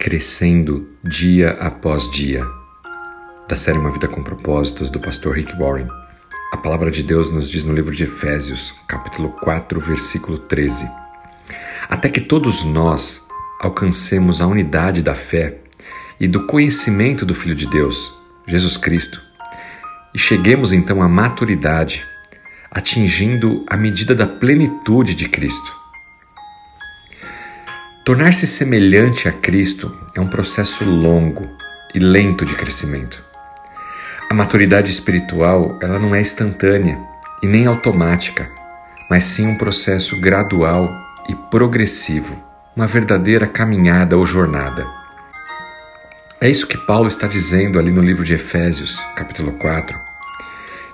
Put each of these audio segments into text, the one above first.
crescendo dia após dia. Da série Uma Vida com Propósitos, do pastor Rick Warren. A palavra de Deus nos diz no livro de Efésios, capítulo 4, versículo 13: Até que todos nós alcancemos a unidade da fé e do conhecimento do Filho de Deus, Jesus Cristo, e cheguemos então à maturidade, atingindo a medida da plenitude de Cristo. Tornar-se semelhante a Cristo é um processo longo e lento de crescimento. A maturidade espiritual, ela não é instantânea e nem automática, mas sim um processo gradual e progressivo, uma verdadeira caminhada ou jornada. É isso que Paulo está dizendo ali no livro de Efésios, capítulo 4,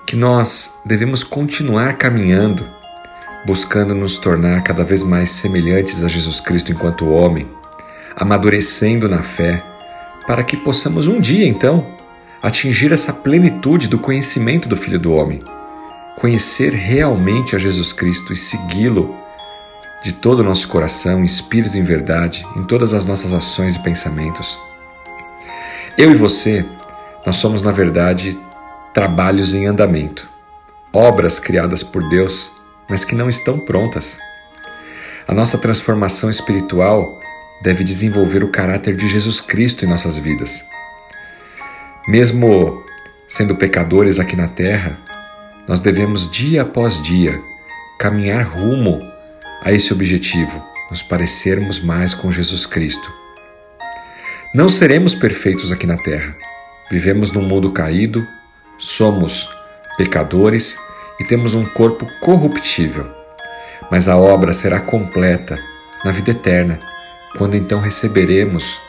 que nós devemos continuar caminhando buscando nos tornar cada vez mais semelhantes a Jesus Cristo enquanto homem, amadurecendo na fé, para que possamos um dia, então, atingir essa plenitude do conhecimento do Filho do Homem, conhecer realmente a Jesus Cristo e segui-lo de todo o nosso coração, espírito e verdade, em todas as nossas ações e pensamentos. Eu e você, nós somos, na verdade, trabalhos em andamento, obras criadas por Deus mas que não estão prontas. A nossa transformação espiritual deve desenvolver o caráter de Jesus Cristo em nossas vidas. Mesmo sendo pecadores aqui na terra, nós devemos dia após dia caminhar rumo a esse objetivo, nos parecermos mais com Jesus Cristo. Não seremos perfeitos aqui na terra. Vivemos num mundo caído, somos pecadores e temos um corpo corruptível. Mas a obra será completa na vida eterna, quando então receberemos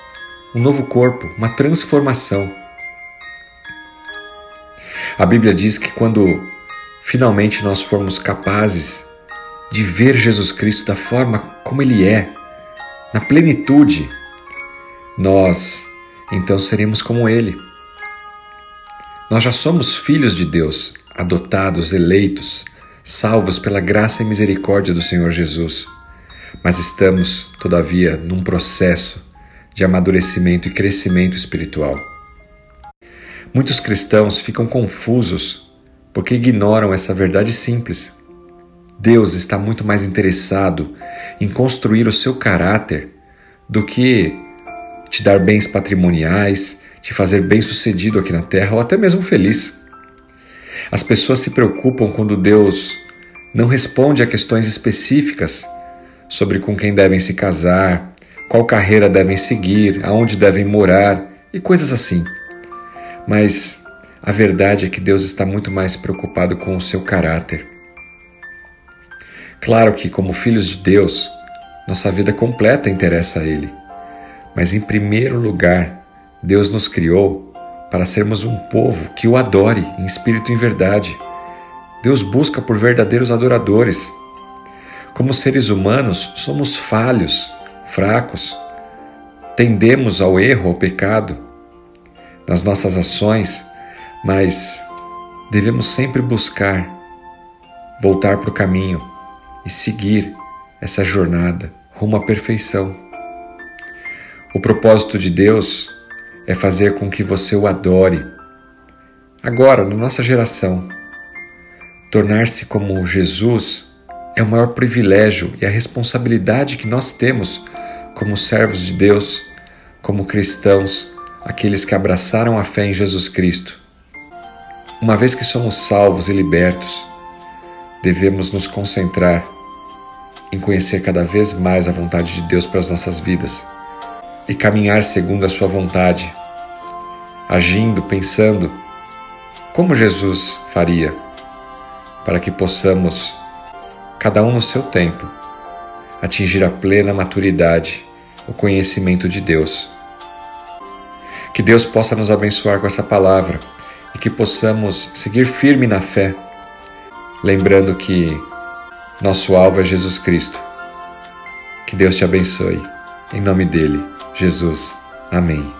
um novo corpo, uma transformação. A Bíblia diz que quando finalmente nós formos capazes de ver Jesus Cristo da forma como Ele é, na plenitude, nós então seremos como Ele. Nós já somos filhos de Deus, adotados, eleitos, salvos pela graça e misericórdia do Senhor Jesus. Mas estamos, todavia, num processo de amadurecimento e crescimento espiritual. Muitos cristãos ficam confusos porque ignoram essa verdade simples. Deus está muito mais interessado em construir o seu caráter do que te dar bens patrimoniais, te fazer bem-sucedido aqui na terra ou até mesmo feliz. As pessoas se preocupam quando Deus não responde a questões específicas sobre com quem devem se casar, qual carreira devem seguir, aonde devem morar e coisas assim. Mas a verdade é que Deus está muito mais preocupado com o seu caráter. Claro que, como filhos de Deus, nossa vida completa interessa a Ele. Mas, em primeiro lugar, Deus nos criou para sermos um povo que o adore em espírito e em verdade. Deus busca por verdadeiros adoradores. Como seres humanos, somos falhos, fracos, tendemos ao erro, ao pecado nas nossas ações, mas devemos sempre buscar voltar para o caminho e seguir essa jornada rumo à perfeição. O propósito de Deus é fazer com que você o adore. Agora, na nossa geração, tornar-se como Jesus é o maior privilégio e a responsabilidade que nós temos como servos de Deus, como cristãos, aqueles que abraçaram a fé em Jesus Cristo. Uma vez que somos salvos e libertos, devemos nos concentrar em conhecer cada vez mais a vontade de Deus para as nossas vidas e caminhar segundo a Sua vontade, agindo, pensando como Jesus faria, para que possamos, cada um no seu tempo, atingir a plena maturidade, o conhecimento de Deus. Que Deus possa nos abençoar com essa palavra e que possamos seguir firme na fé, lembrando que nosso alvo é Jesus Cristo. Que Deus te abençoe. Em nome dele. Jesus. Amém.